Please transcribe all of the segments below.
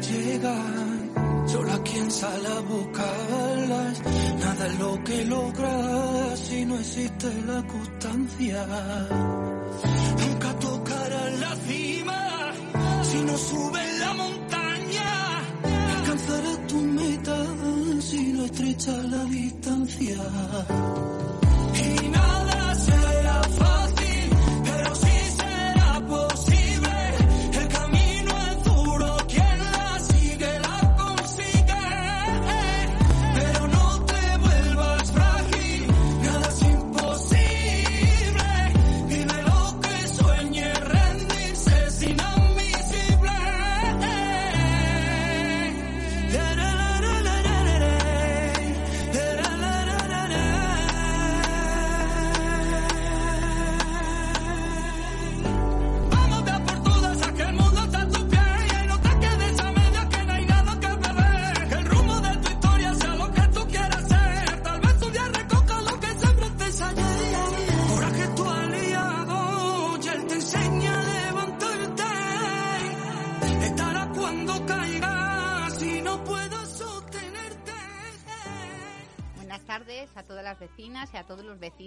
llegan, solo quien sale a buscarlas. Nada es lo que logra si no existe la constancia. Nunca tocarás la cima si no subes la montaña. Alcanzarás tu meta si no estrechas la distancia.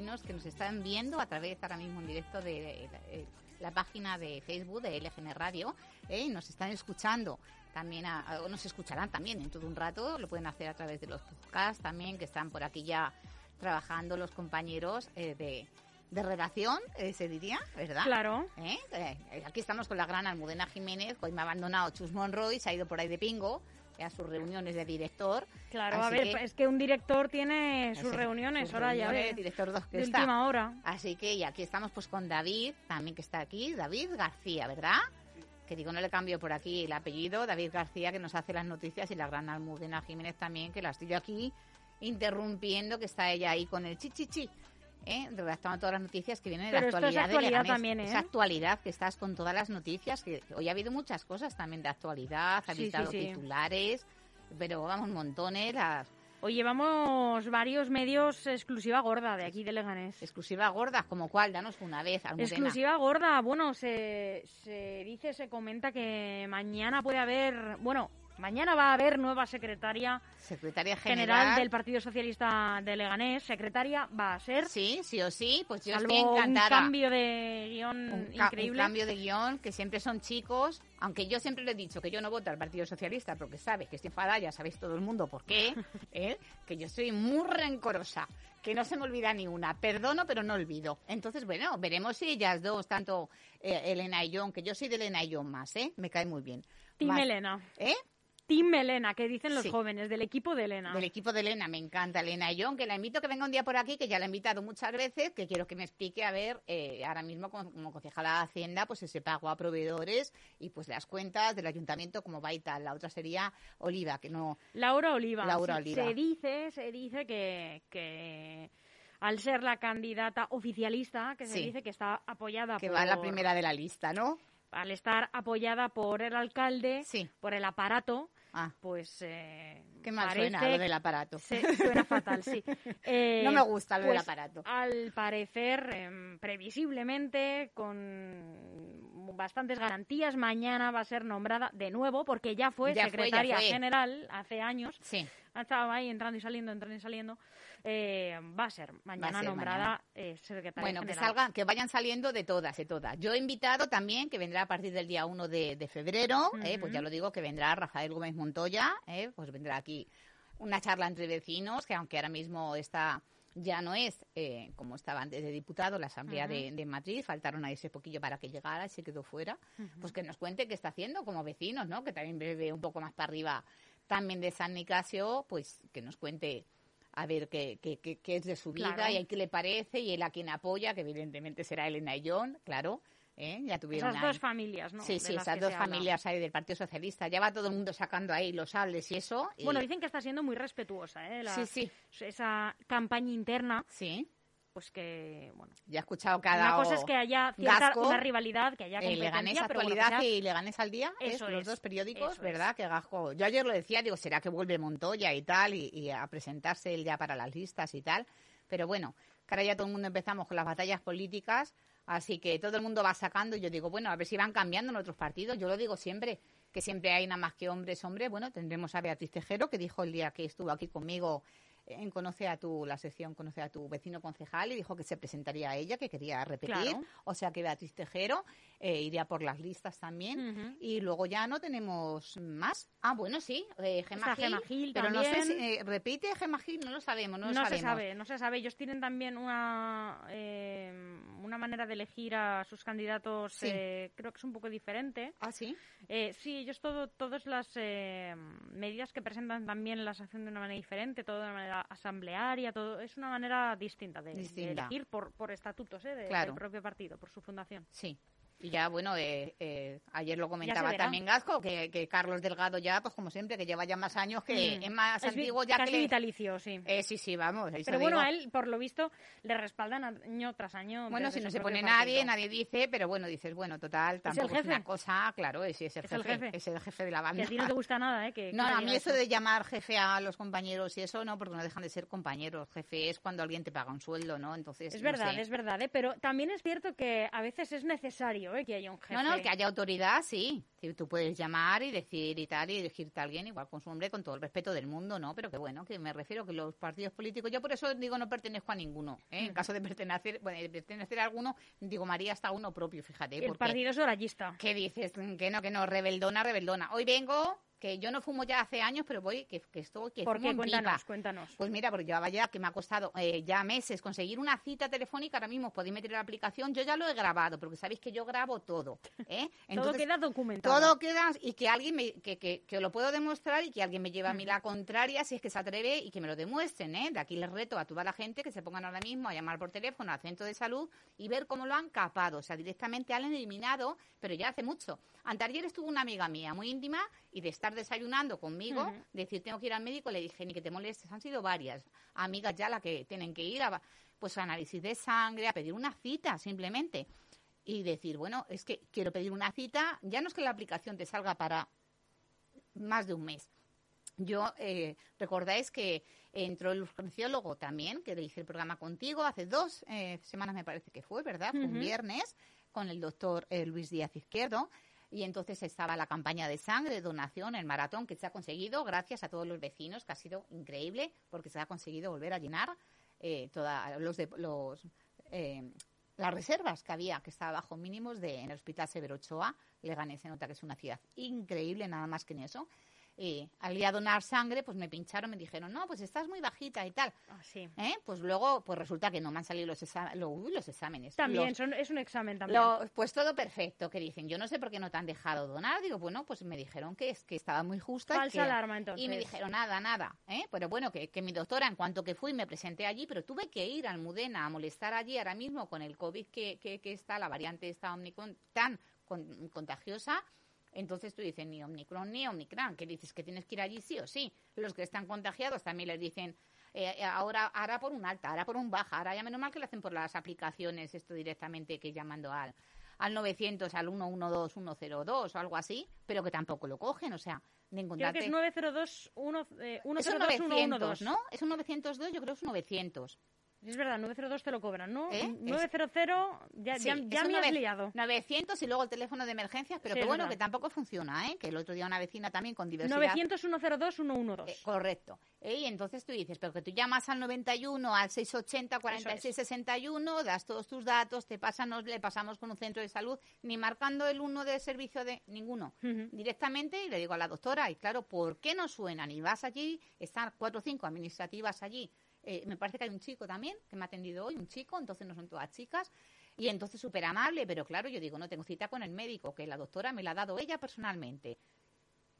Vecinos que nos están viendo a través ahora mismo en directo de, eh, la página de Facebook de LGN Radio ¿eh? y nos están escuchando. También a- o nos escucharán también en todo un rato, lo pueden hacer a través de los podcasts también que están por aquí ya trabajando los compañeros eh, de, de redacción, eh, se diría, ¿verdad? Claro. ¿Eh? Eh, aquí estamos con la gran Almudena Jiménez, hoy me ha abandonado Chus Monroy, se ha ido por ahí de pingo a sus reuniones de director. Claro, a ver, que- es que un director tiene sus reuniones, sus ahora ya ves, director dos que de está. última hora. Así que y aquí estamos pues con David, también que está aquí, David García, ¿verdad? Que digo, no le cambio por aquí el apellido, David García, que nos hace las noticias, y la gran Almudena Jiménez también, que la estoy yo aquí interrumpiendo, que está ella ahí con el chichichi. ¿Eh? redactando todas las noticias que vienen de Pero la esto es actualidad. de actualidad Leganés. también, ¿eh? Es actualidad, que estás con todas las noticias, que hoy ha habido muchas cosas también de actualidad, ha Sí, sí, dado sí. titulares, pero vamos, montones, las Hoy llevamos varios medios exclusiva gorda de aquí de Leganés. exclusivas gordas, como cuál, danos una vez, Almudena. Exclusiva gorda, bueno, se, se dice, se comenta que mañana puede haber, bueno, mañana va a haber nueva secretaria Secretaria general, general, del Partido Socialista de Leganés. Secretaria va a ser, Sí, sí o sí, pues yo estoy un encantada. cambio de guion Un ca- increíble. un cambio de guion, que siempre son chicos, aunque yo siempre le he dicho que yo no voto al Partido Socialista porque sabes que estoy enfadada, ya sabéis todo el mundo por qué, ¿eh? que yo soy muy rencorosa, que no se me olvida ni una, perdono pero no olvido. Entonces, bueno, veremos si ellas dos, tanto eh, Elena y John, que yo soy de Elena y John más, ¿eh? me cae muy bien. Team Elena. ¿Eh? Team Elena, que dicen los Sí. jóvenes, del equipo de Elena. Del equipo de Elena, me encanta Elena y John, que la invito a que venga un día por aquí, que ya la he invitado muchas veces, que quiero que me explique, a ver, eh, ahora mismo como, como concejala de Hacienda, pues ese pago a proveedores y pues las cuentas del ayuntamiento, como va y tal. La otra sería Oliva, que no... Laura Oliva. Laura Oliva. Se dice, se dice que, que al ser la candidata oficialista, que se Sí. dice que está apoyada que por... va a la primera de la lista, ¿no? Al estar apoyada por el alcalde, Sí. por el aparato, Ah, pues... Eh, qué mal suena lo del aparato. se- suena fatal, sí. Eh, No me gusta lo del pues, aparato. Al parecer, em, previsiblemente, con bastantes garantías, mañana va a ser nombrada de nuevo, porque ya fue Ya fue, ya secretaria fue. general hace años. Sí, Estaba ahí entrando y saliendo, entrando y saliendo. Eh, va a ser mañana ser nombrada mañana. eh, secretaria bueno, que general. salgan, que vayan saliendo de todas, de todas. Yo he invitado también, que vendrá a partir del día 1 de, de febrero, eh, pues ya lo digo, que vendrá Rafael Gómez Montoya, eh, pues vendrá aquí una charla entre vecinos, que aunque ahora mismo está ya no es eh, como estaba antes de diputado la Asamblea de, de Madrid, faltaron a ese poquillo para que llegara y se quedó fuera, pues que nos cuente qué está haciendo como vecinos, ¿no? Que también vive un poco más para arriba también de San Nicasio, pues que nos cuente a ver qué, qué, qué- qué es de su vida y a qué le parece y él a quien apoya, que evidentemente será Elena y John, claro. ¿Eh? Ya tuvieron Esas ahí- dos familias, ¿no? Sí, sí, esas dos se habla. familias ahí del Partido Socialista. Ya va todo el mundo sacando ahí los sables y eso. y- Bueno, dicen que está siendo muy respetuosa, ¿eh? La- Sí, sí. Esa campaña interna, Sí, pues que, bueno... ya he escuchado cada Una cosa es que haya cierta Gasco, una rivalidad, que haya Eh, competencia, pero bueno, Actualidad sea- y Leganés al Día, es, Eso los es, dos periódicos, ¿verdad? Que Gajo, yo ayer lo decía, digo, será que vuelve Montoya y tal, y, y a presentarse él ya para las listas y tal, pero bueno, que ahora ya todo el mundo empezamos con las batallas políticas, así que todo el mundo va sacando, y yo digo, bueno, a ver si van cambiando en otros partidos, yo lo digo siempre, que siempre hay nada más que hombres, hombres. Bueno, tendremos a Beatriz Tejero, que dijo el día que estuvo aquí conmigo en Conoce a tu, la sección Conoce a tu vecino concejal y dijo que se presentaría a ella, que quería repetir. Claro. O sea que Beatriz Tejero eh, iría por las listas también. Y luego ya no tenemos más. Ah, bueno, sí, eh, Gemma Gil, Gemma Gil pero no sé si eh, repite Gemma Gil, no lo sabemos, no, No, lo se sabemos. sabe, no se sabe. Ellos tienen también una, eh, una manera de elegir a sus candidatos, Sí. eh, creo que es un poco diferente. Ah, sí. Eh, sí, ellos todo, todas las eh, medidas que presentan también las hacen de una manera diferente, todo de una manera asamblearia, todo es una manera distinta de, elegir por, por estatutos eh, de- Claro. del propio partido, por su fundación. Sí. Y ya, bueno, eh, eh, ayer lo comentaba también Gasco, que, que Carlos Delgado ya, pues como siempre, que lleva ya más años, que Mm. es más Es antiguo ya casi que vitalicio, sí. Eh, sí, sí, vamos. Pero bueno, digo. a él, por lo visto, le respaldan año tras año. Bueno, si no se pone nadie, partido. nadie dice, pero bueno, dices, bueno, total, tampoco es, jefe. una cosa, claro, es, es el Es el jefe, jefe. es el jefe de la Que banda. a ti no te gusta nada, ¿eh? Que, No, que a mí eso de llamar jefe a los compañeros y eso no, porque no dejan de ser compañeros. Jefe es cuando alguien te paga un sueldo, ¿no? Entonces, Es no verdad, sé. es verdad, ¿eh? pero también es cierto que a veces es necesario ¿eh? que haya un jefe. No, no, que haya autoridad, sí. Tú puedes llamar y decir y tal, y elegirte a alguien igual con su nombre, con todo el respeto del mundo, ¿no? Pero que bueno, que me refiero que los partidos políticos, yo por eso digo no pertenezco a ninguno. ¿eh? En caso de pertenecer, bueno, de pertenecer a alguno, digo María hasta uno propio, fíjate. El porque- partido es orallista. ¿Qué dices? Que no, que no, rebeldona, rebeldona. Hoy vengo, que yo no fumo ya hace años, pero voy, que, que estoy, que ¿Por fumo qué? en Cuéntanos, pipa. cuéntanos. Pues mira, porque llevaba ya que me ha costado eh, ya meses conseguir una cita telefónica. Ahora mismo podéis meter la aplicación. Yo ya lo he grabado, porque sabéis que yo grabo todo. ¿eh? Todo queda documentado. todo queda y que alguien me, que, que, que lo puedo demostrar y que alguien me lleve a mí la contraria si es que se atreve y que me lo demuestren. ¿eh? De aquí les reto a toda la gente que se pongan ahora mismo a llamar por teléfono al centro de salud y ver cómo lo han capado. O sea, directamente han eliminado, pero ya hace mucho. Anteayer estuvo una amiga mía muy íntima y de estar desayunando conmigo, decir tengo que ir al médico, le dije ni que te molestes. Han sido varias amigas ya las que tienen que ir a pues a análisis de sangre, a pedir una cita simplemente y decir, bueno, es que quiero pedir una cita, ya no es que la aplicación te salga para más de un mes. Yo, eh, recordáis que entró el urgenciólogo también, que le hice el programa contigo hace dos eh, semanas, me parece que fue, ¿verdad? Fue un viernes con el doctor eh, Luis Díaz Izquierdo. Y entonces estaba la campaña de sangre, donación, el maratón que se ha conseguido gracias a todos los vecinos, que ha sido increíble porque se ha conseguido volver a llenar eh, toda, los, los eh, las reservas que había, que estaba bajo mínimos de, en el Hospital Severo Ochoa. Leganés se nota que es una ciudad increíble, nada más que en eso. Eh, al ir a donar sangre, pues me pincharon, me dijeron, no, pues estás muy bajita y tal. Ah, sí. ¿Eh? Pues luego, pues resulta que no me han salido los, exa- lo- uy, los exámenes. También, Los- son- es un examen también. lo- pues todo perfecto, que dicen, yo no sé por qué no te han dejado donar. Digo, bueno, pues me dijeron que es que estaba muy justa. y Falsa que- alarma, entonces. Y me dijeron, nada, nada. ¿eh? Pero bueno, que, que mi doctora, en cuanto que fui, me presenté allí, pero tuve que ir al Mudena a molestar allí ahora mismo con el COVID que, que, que está, la variante está Omicron tan con- contagiosa. Entonces tú dices, ni Omicron ni Omicron, que dices que tienes que ir allí sí o sí. Los que están contagiados también les dicen, eh, eh, ahora, ahora por un alta, ahora por un baja, ahora ya menos mal que lo hacen por las aplicaciones, esto directamente que llamando al, al 900, al 112, 102 o algo así, pero que tampoco lo cogen, o sea, de Creo encontrarte... que es 902 1, eh, Es un 102 900, 112. ¿no? Es un 902, yo creo que es un 900. Es verdad, 902 te lo cobran, ¿no? ¿Eh? 900, ya, Sí, ya, es me has nove- liado. 900 y luego el teléfono de emergencias, pero Sí, que es bueno, verdad. que tampoco funciona, ¿eh? Que el otro día una vecina también con diversidad... 900 102 112. Eh, correcto. Eh, Y entonces tú dices, pero que tú llamas al 91, al 680, 46, 61, das todos tus datos, te pasan, le pasamos con un centro de salud, ni marcando el uno de servicio de ninguno. Directamente y le digo a la doctora, y claro, ¿por qué no suenan? Y vas allí, están cuatro o cinco administrativas allí. Eh, me parece que hay un chico también que me ha atendido hoy, un chico, entonces no son todas chicas. Y entonces súper amable, pero claro, yo digo, no tengo cita con el médico, que la doctora me la ha dado ella personalmente.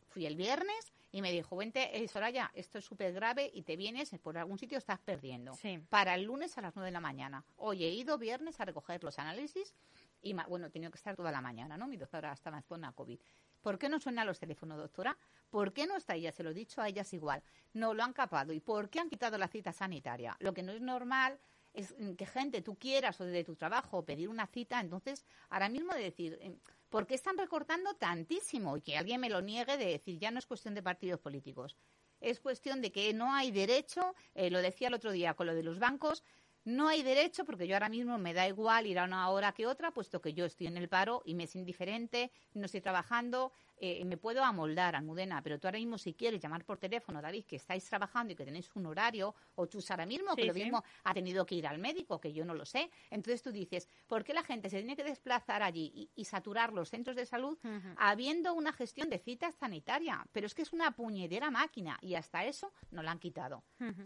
Fui el viernes y me dijo, vente, eh, Soraya, esto es súper grave y te vienes, por algún sitio estás perdiendo. Sí. Para el lunes a las 9 de la mañana. Hoy he ido viernes a recoger los análisis y, bueno, he tenido que estar toda la mañana, ¿no? Mi doctora estaba en zona COVID. ¿Por qué no suenan los teléfonos, doctora? ¿Por qué no está ella? Se lo he dicho a ellas igual. No lo han capado. ¿Y por qué han quitado la cita sanitaria? Lo que no es normal es mm, que gente tú quieras o de tu trabajo pedir una cita, entonces ahora mismo de decir, eh, ¿por qué están recortando tantísimo? Y que alguien me lo niegue de decir, ya no es cuestión de partidos políticos, es cuestión de que no hay derecho, eh, lo decía el otro día con lo de los bancos, no hay derecho porque yo ahora mismo me da igual ir a una hora que otra, puesto que yo estoy en el paro y me es indiferente, no estoy trabajando, eh, me puedo amoldar, Almudena, pero tú ahora mismo si quieres llamar por teléfono, David, que estáis trabajando y que tenéis un horario, o tú ahora mismo, que lo mismo ha tenido que ir al médico, que yo no lo sé, entonces tú dices, ¿por qué la gente se tiene que desplazar allí y, saturar los centros de salud habiendo una gestión de citas sanitaria? Pero es que es una puñedera máquina y hasta eso no la han quitado.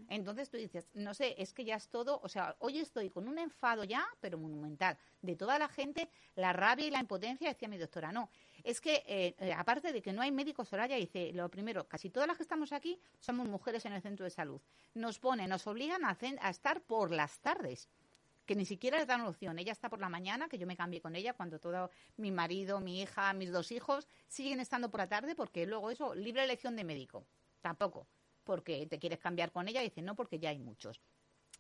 Entonces tú dices, no sé, es que ya es todo, o sea, hoy estoy con un enfado ya, pero monumental, de toda la gente, la rabia y la impotencia, decía mi doctora, no, es que, eh, eh, aparte de que no hay médicos, Soraya dice, lo primero, casi todas las que estamos aquí somos mujeres en el centro de salud. Nos ponen, nos obligan a, a estar por las tardes que ni siquiera les dan opción. Ella está por la mañana, que yo me cambié con ella cuando todo mi marido, mi hija, mis dos hijos siguen estando por la tarde porque luego eso, libre elección de médico. Tampoco, porque te quieres cambiar con ella y dicen no, porque ya hay muchos.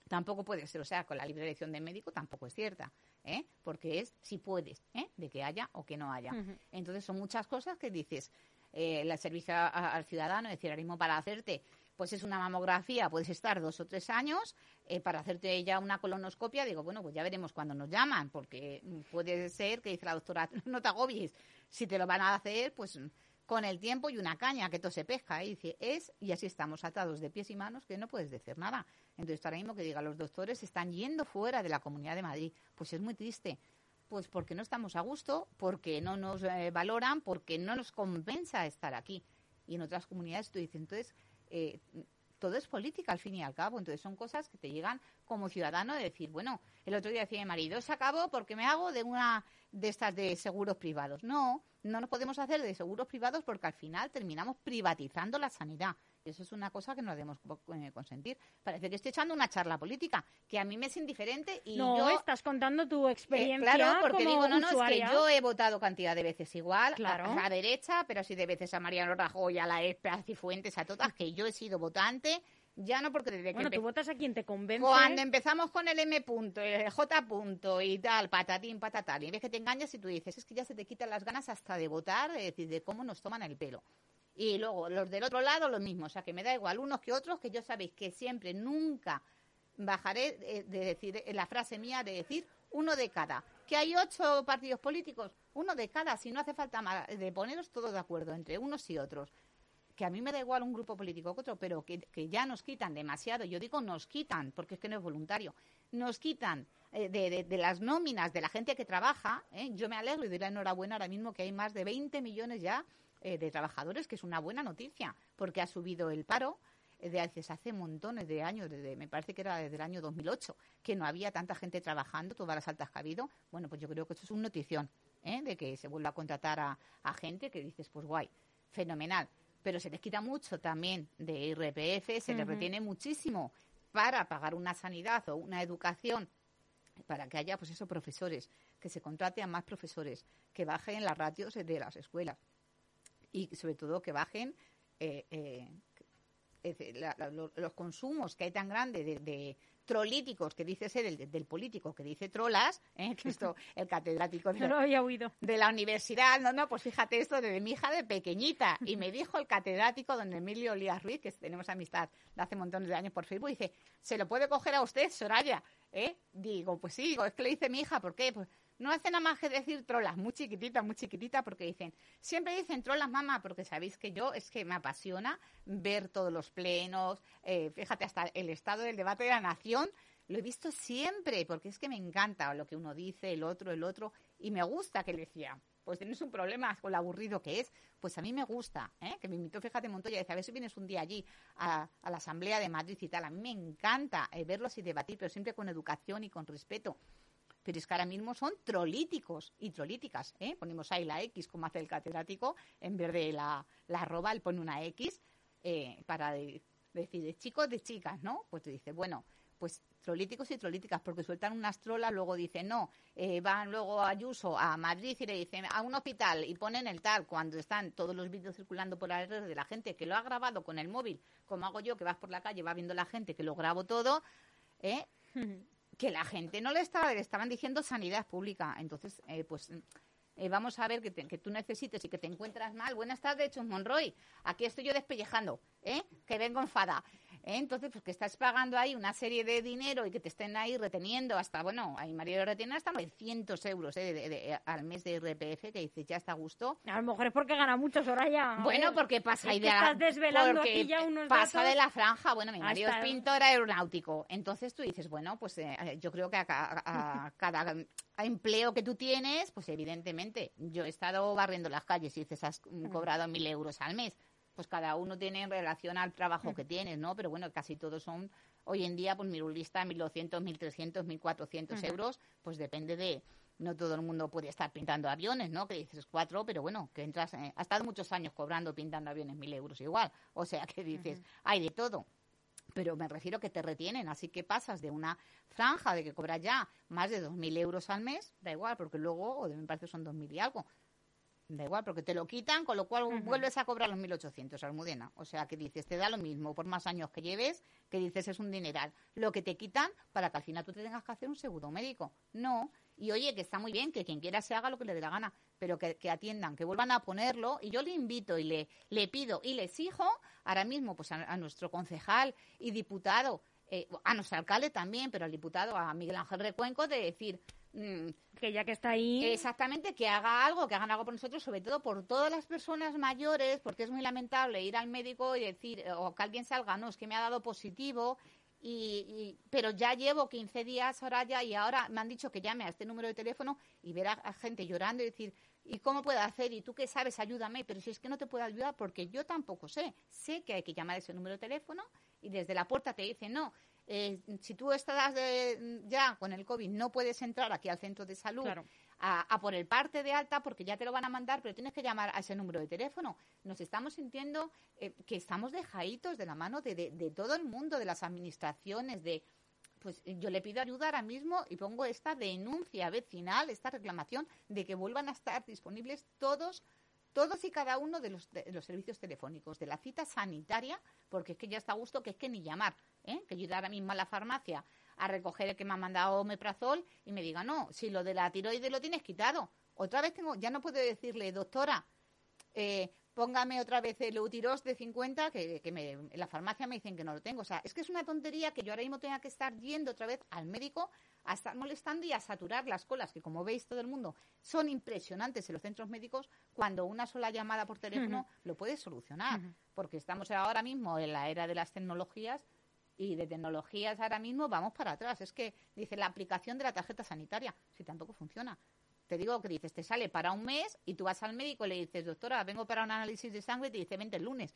Tampoco puede ser, o sea, con la libre elección de médico tampoco es cierta. ¿Eh? porque es si puedes, ¿eh? de que haya o que no haya. Entonces son muchas cosas que dices, eh, el servicio al ciudadano, es decir, ahora mismo para hacerte, pues es una mamografía, puedes estar dos o tres años, eh, para hacerte ya una colonoscopia, digo, bueno, pues ya veremos cuando nos llaman, porque puede ser que dice la doctora, no te agobies, si te lo van a hacer, pues con el tiempo y una caña que todo se pesca. Y dice, es, y así estamos atados de pies y manos que no puedes decir nada. Entonces, ahora mismo que diga, los doctores están yendo fuera de la Comunidad de Madrid. Pues es muy triste. Pues porque no estamos a gusto, porque no nos eh, valoran, porque no nos compensa estar aquí. Y en otras comunidades tú dices, entonces, eh, todo es política al fin y al cabo. Entonces son cosas que te llegan como ciudadano de decir, bueno, el otro día decía mi marido, se acabó porque me hago de una de estas de seguros privados. No, no nos podemos hacer de seguros privados porque al final terminamos privatizando la sanidad. Eso es una cosa que no debemos eh, consentir. Parece que estoy echando una charla política, que a mí me es indiferente y no, yo... estás contando tu experiencia eh, Claro, porque digo, no, no, es que yo he votado cantidad de veces igual claro. a, la derecha, pero así de veces a Mariano Rajoy, a la ESPE, a Cifuentes, a todas, que yo he sido votante ya no porque desde bueno, tú votas a quien te convence. Cuando empezamos con el M punto, el J punto y tal, patatín, patatal, y ves que te engañas y tú dices, es que ya se te quitan las ganas hasta de votar, es decir, de cómo nos toman el pelo. Y luego los del otro lado lo mismo, o sea que me da igual unos que otros, que yo sabéis que siempre, nunca bajaré de, decir la frase mía de decir uno de cada. Que hay ocho partidos políticos, uno de cada, si no hace falta más, de poneros todos de acuerdo entre unos y otros. Que a mí me da igual un grupo político que otro, pero que, ya nos quitan demasiado. Yo digo nos quitan, porque es que no es voluntario. Nos quitan eh, de, las nóminas de la gente que trabaja. ¿eh? Yo me alegro y doy la enhorabuena ahora mismo que hay más de 20 millones ya eh, de trabajadores, que es una buena noticia, porque ha subido el paro eh, de hace, montones de años, desde, me parece que era desde el año 2008, que no había tanta gente trabajando, todas las altas que ha habido. Bueno, pues yo creo que eso es una notición, ¿eh? de que se vuelva a contratar a, gente que dices, pues guay, fenomenal. Pero se les quita mucho también de IRPF, se les retiene muchísimo para pagar una sanidad o una educación para que haya, pues esos profesores, que se contrate a más profesores, que bajen las ratios de las escuelas y sobre todo que bajen eh, eh, los, consumos que hay tan grandes de, trolíticos, que dice ser el, del político, que dice trolas, ¿eh? que esto, el catedrático de, de, la universidad, no, no, pues fíjate esto de mi hija de pequeñita, y me dijo el catedrático don Emilio Olías Ruiz, que tenemos amistad de hace montones de años por Facebook, dice, ¿se lo puede coger a usted, Soraya? ¿Eh? Digo, pues sí, digo, es que le dice mi hija, ¿por qué? Pues no hacen nada más que decir trolas, muy chiquitita, muy chiquitita, porque dicen, siempre dicen trolas, mamá, porque sabéis que yo es que me apasiona ver todos los plenos, eh, fíjate, hasta el estado del debate de la nación, lo he visto siempre, porque es que me encanta lo que uno dice, el otro, el otro, y me gusta que le decía, pues tienes un problema con lo aburrido que es, pues a mí me gusta, ¿eh? que me invitó, fíjate, Montoya, dice, a ver si vienes un día allí a, la Asamblea de Madrid y tal, a mí me encanta eh, verlos y debatir, pero siempre con educación y con respeto pero es que ahora mismo son trolíticos y trolíticas. ¿eh? Ponemos ahí la X, como hace el catedrático, en vez de la, la arroba, él pone una X eh, para decir de chicos, de chicas, ¿no? Pues te dice, bueno, pues trolíticos y trolíticas, porque sueltan unas trolas, luego dicen, no, eh, van luego a Ayuso, a Madrid y le dicen a un hospital y ponen el tal, cuando están todos los vídeos circulando por la red de la gente que lo ha grabado con el móvil, como hago yo, que vas por la calle, va viendo la gente que lo grabo todo, ¿eh? que la gente no le estaba, le estaban diciendo sanidad pública. Entonces, eh, pues eh, vamos a ver que, que, tú necesites y que te encuentras mal. Buenas tardes, Chus Monroy. Aquí estoy yo despellejando, ¿eh? que vengo enfada. ¿Eh? Entonces, pues que estás pagando ahí una serie de dinero y que te estén ahí reteniendo hasta, bueno, hay María retiene hasta 900 euros ¿eh? al mes de IRPF, que dices, ya está a gusto. A lo mejor es porque gana mucho, Soraya. Bueno, porque pasa ahí de Estás desvelando aquí ya unos Pasa de la franja. Bueno, mi marido es pintor aeronáutico. Entonces tú dices, bueno, pues eh, yo creo que a, cada empleo que tú tienes, pues evidentemente, yo he estado barriendo las calles y dices, has cobrado mil euros al mes pues cada uno tiene en relación al trabajo mm. que tienes, ¿no? Pero bueno, casi todos son, hoy en día, pues lista 1.200, 1.300, 1.400 euros, pues depende de, no todo el mundo puede estar pintando aviones, ¿no? Que dices cuatro, pero bueno, que entras, eh, ha estado muchos años cobrando pintando aviones mil euros igual, o sea que dices, hay de todo. Pero me refiero que te retienen, así que pasas de una franja de que cobras ya más de 2.000 euros al mes, da igual, porque luego, o de mi parte son 2.000 y algo, Da igual, porque te lo quitan, con lo cual vuelves a cobrar los 1.800, Almudena. O sea, que dices, te da lo mismo por más años que lleves, que dices es un dineral. Lo que te quitan para que al final tú te tengas que hacer un seguro médico. No. Y oye, que está muy bien, que quien quiera se haga lo que le dé la gana, pero que, atiendan, que vuelvan a ponerlo. Y yo le invito y le, le pido y le exijo ahora mismo pues a, nuestro concejal y diputado, eh, a nuestro alcalde también, pero al diputado, a Miguel Ángel Recuenco, de decir que ya que está ahí. Exactamente, que haga algo, que hagan algo por nosotros, sobre todo por todas las personas mayores, porque es muy lamentable ir al médico y decir, o que alguien salga, no, es que me ha dado positivo, y, pero ya llevo 15 días ahora ya y ahora me han dicho que llame a este número de teléfono y ver a, gente llorando y decir, ¿y cómo puedo hacer? ¿Y tú qué sabes? Ayúdame. Pero si es que no te puedo ayudar porque yo tampoco sé. Sé que hay que llamar a ese número de teléfono y desde la puerta te dicen, no, eh, si tú estás ya con el COVID, no puedes entrar aquí al centro de salud a, por el parte de alta porque ya te lo van a mandar, pero tienes que llamar a ese número de teléfono. Nos estamos sintiendo eh, que estamos dejaditos de la mano de, de, todo el mundo, de las administraciones, de pues yo le pido ayuda ahora mismo y pongo esta denuncia vecinal, esta reclamación de que vuelvan a estar disponibles todos todos y cada uno de los, servicios telefónicos, de la cita sanitaria, porque es que ya está a gusto que es que ni llamar, ¿eh? que yo ahora mismo a la farmacia a recoger el que me ha mandado omeprazol y me diga, no, si lo de la tiroides lo tienes quitado. Otra vez tengo, ya no puedo decirle, doctora, eh, póngame otra vez el Eutiros de 50, que, que me, en la farmacia me dicen que no lo tengo. O sea, es que es una tontería que yo ahora mismo tenga que estar yendo otra vez al médico a estar molestando y a saturar las colas, que como veis todo el mundo son impresionantes en los centros médicos, cuando una sola llamada por teléfono lo puede solucionar. Porque estamos ahora mismo en la era de las tecnologías y de tecnologías ahora mismo vamos para atrás. Es que dice la aplicación de la tarjeta sanitaria, si tampoco funciona. Te digo que dices, te sale para un mes y tú vas al médico y le dices, doctora, vengo para un análisis de sangre y te dice, vente el lunes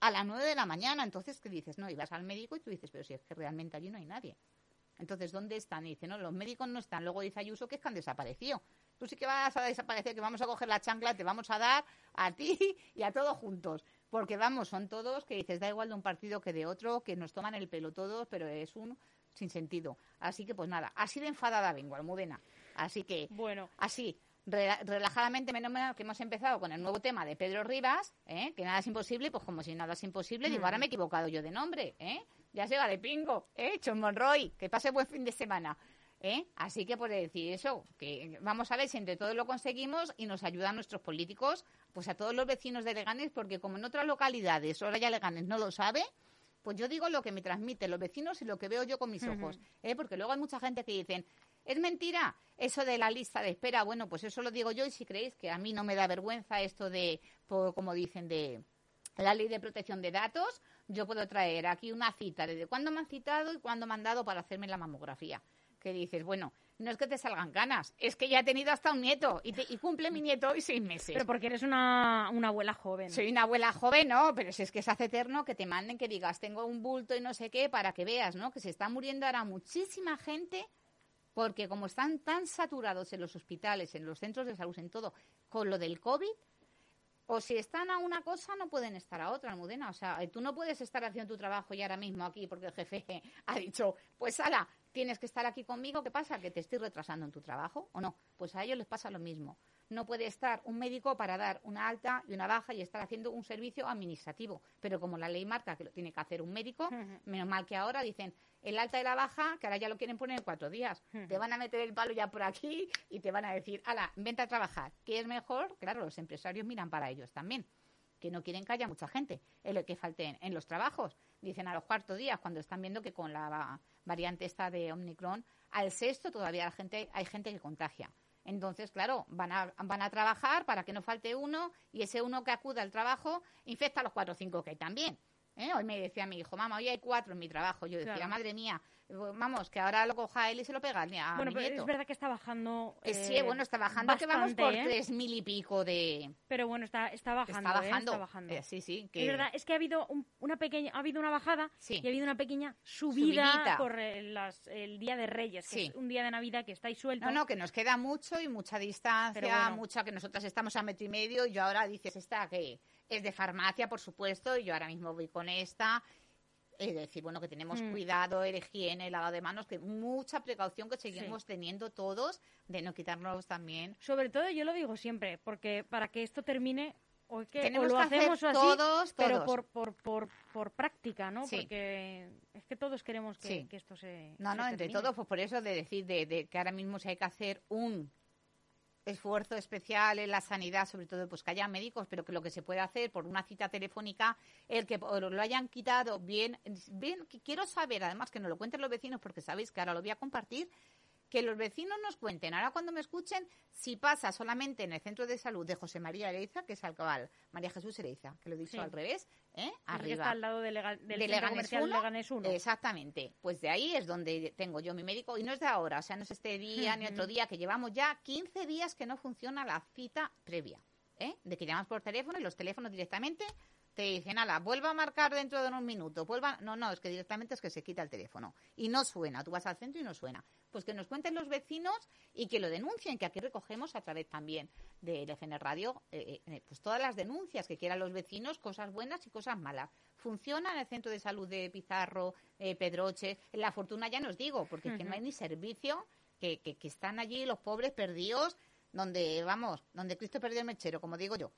a las nueve de la mañana. Entonces, ¿qué dices? No, y vas al médico y tú dices, pero si es que realmente allí no hay nadie. Entonces, ¿dónde están? Y dice, no, los médicos no están. Luego dice Ayuso que es que han desaparecido. Tú sí que vas a desaparecer, que vamos a coger la chancla, te vamos a dar a ti y a todos juntos. Porque vamos, son todos que dices, da igual de un partido que de otro, que nos toman el pelo todos, pero es un sin sentido. Así que pues nada, así de enfadada vengo, Almudena. Así que, bueno, así, relajadamente, menos mal que hemos empezado con el nuevo tema de Pedro Rivas, ¿eh? que nada es imposible, pues como si nada es imposible, digo, ahora me he equivocado yo de nombre, ¿eh? Ya se va de pingo, ¿eh? John Monroy, que pase buen fin de semana. ¿Eh? Así que por decir eso, que vamos a ver si entre todos lo conseguimos y nos ayudan nuestros políticos, pues a todos los vecinos de Leganes, porque como en otras localidades ahora ya Leganes no lo sabe, pues yo digo lo que me transmiten los vecinos y lo que veo yo con mis ojos, ¿eh? porque luego hay mucha gente que dicen, es mentira eso de la lista de espera, bueno, pues eso lo digo yo y si creéis que a mí no me da vergüenza esto de, como dicen, de la ley de protección de datos, yo puedo traer aquí una cita de cuándo me han citado y cuándo me han dado para hacerme la mamografía. Que dices, bueno, no es que te salgan ganas, es que ya he tenido hasta un nieto y, cumple mi nieto hoy seis meses. Pero porque eres una, abuela joven. Soy una abuela joven, no, pero si es que se hace eterno que te manden que digas, tengo un bulto y no sé qué, para que veas, ¿no? Que se está muriendo ahora muchísima gente porque como están tan saturados en los hospitales, en los centros de salud, en todo, con lo del COVID, o si están a una cosa, no pueden estar a otra, Almudena. O sea, tú no puedes estar haciendo tu trabajo y ahora mismo aquí porque el jefe ha dicho, pues ala, tienes que estar aquí conmigo. ¿Qué pasa? ¿Que te estoy retrasando en tu trabajo o no? Pues a ellos les pasa lo mismo. No puede estar un médico para dar una alta y una baja y estar haciendo un servicio administrativo. Pero como la ley marca que lo tiene que hacer un médico, menos mal que ahora dicen, el alta y la baja, que ahora ya lo quieren poner en cuatro días. Te van a meter el palo ya por aquí y te van a decir, ala, vente a trabajar. ¿Qué es mejor? Claro, los empresarios miran para ellos también. que no quieren que haya mucha gente, el que falte en los trabajos. Dicen a los cuartos días, cuando están viendo que con la variante esta de Omicron, al sexto todavía la gente, hay gente que contagia. Entonces, claro, van a, van a trabajar para que no falte uno y ese uno que acuda al trabajo infecta a los cuatro o cinco que hay también. ¿eh? Hoy me decía mi hijo, mamá, hoy hay cuatro en mi trabajo. Yo decía, madre mía, vamos, que ahora lo coja él y se lo pega a bueno, mi pero es verdad que está bajando. Eh, sí, bueno, está bajando, que vamos por ¿eh? tres mil y pico de. Pero bueno, está, está bajando. Está bajando. está bajando. sí, sí. Es verdad, es que ha habido una pequeña, ha habido una bajada y ha habido una pequeña subida por el, día de Reyes, que es un día de Navidad que estáis sueltos. No, no, que nos queda mucho y mucha distancia, mucha que nosotras estamos a metro y medio y yo ahora dices esta que es de farmacia, por supuesto, y yo ahora mismo voy con esta es decir, bueno, que tenemos mm. cuidado, el higiene, el lavado de manos, que mucha precaución que seguimos teniendo todos de no quitarnos también. Sobre todo, yo lo digo siempre, porque para que esto termine, o, que, Tenemos lo que hacemos así, todos, pero por, por, por, por práctica, ¿no? Porque es que todos queremos que, esto se. No, no, entre todos, pues por eso de decir de, de que ahora mismo si hay que hacer un esfuerzo especial en la sanidad, sobre todo pues que haya médicos, pero que lo que se puede hacer por una cita telefónica, el que lo hayan quitado bien, bien, quiero saber, además que nos lo cuenten los vecinos, porque sabéis que ahora lo voy a compartir, que los vecinos nos cuenten, ahora cuando me escuchen, si pasa solamente en el centro de salud de José María Ereiza, que es Alcabal, María Jesús Ereiza, que lo he dicho al revés, ¿eh? arriba. está al lado del Leganés 1. Exactamente, pues de ahí es donde tengo yo mi médico, y no es de ahora, o sea, no es este día ni otro día, que llevamos ya 15 días que no funciona la cita previa, ¿eh? de que llamas por teléfono y los teléfonos directamente te dicen, ala, vuelva a marcar dentro de unos minutos, vuelva... No, no, es que directamente es que se quita el teléfono. Y no suena, tú vas al centro y no suena. Pues que nos cuenten los vecinos y que lo denuncien, que aquí recogemos a través también de LFN Radio, eh, eh, pues todas las denuncias que quieran los vecinos, cosas buenas y cosas malas. Funciona en el centro de salud de Pizarro, eh, Pedroche, en La Fortuna ya nos digo, porque es que no hay ni servicio, que, que, que están allí los pobres perdidos, donde, vamos, donde Cristo perdió el mechero, como digo yo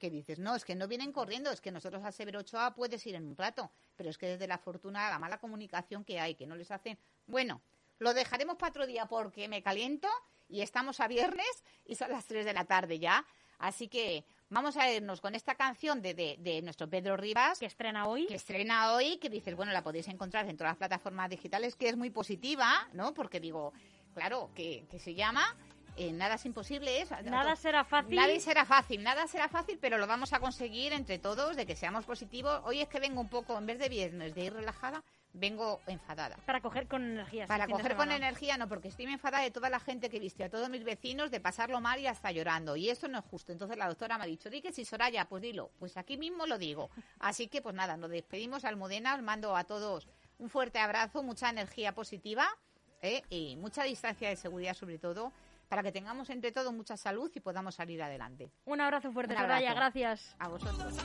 que dices, no, es que no vienen corriendo, es que nosotros a Severo Ochoa puedes ir en un rato, pero es que desde la fortuna, la mala comunicación que hay, que no les hacen. Bueno, lo dejaremos para otro día porque me caliento y estamos a viernes y son las 3 de la tarde ya. Así que vamos a irnos con esta canción de, de, nuestro Pedro Rivas. Que estrena hoy. Que estrena hoy, que dices, bueno, la podéis encontrar en todas las plataformas digitales, que es muy positiva, ¿no? Porque digo, claro, que, que se llama eh, nada es imposible. Es, nada será fácil. Nada será fácil, nada será fácil, pero lo vamos a conseguir entre todos, de que seamos positivos. Hoy es que vengo un poco, en vez de viernes, de ir relajada, vengo enfadada. Para coger con energía. Para coger con energía, no, porque estoy enfadada de toda la gente que viste, a todos mis vecinos, de pasarlo mal y hasta llorando. Y esto no es justo. Entonces la doctora me ha dicho, di que si Soraya, pues dilo. Pues aquí mismo lo digo. Así que, pues nada, nos despedimos. Almudena, os mando a todos un fuerte abrazo, mucha energía positiva ¿eh? y mucha distancia de seguridad sobre todo para que tengamos entre todos mucha salud y podamos salir adelante. Un abrazo fuerte, Soraya, gracias. A vosotros.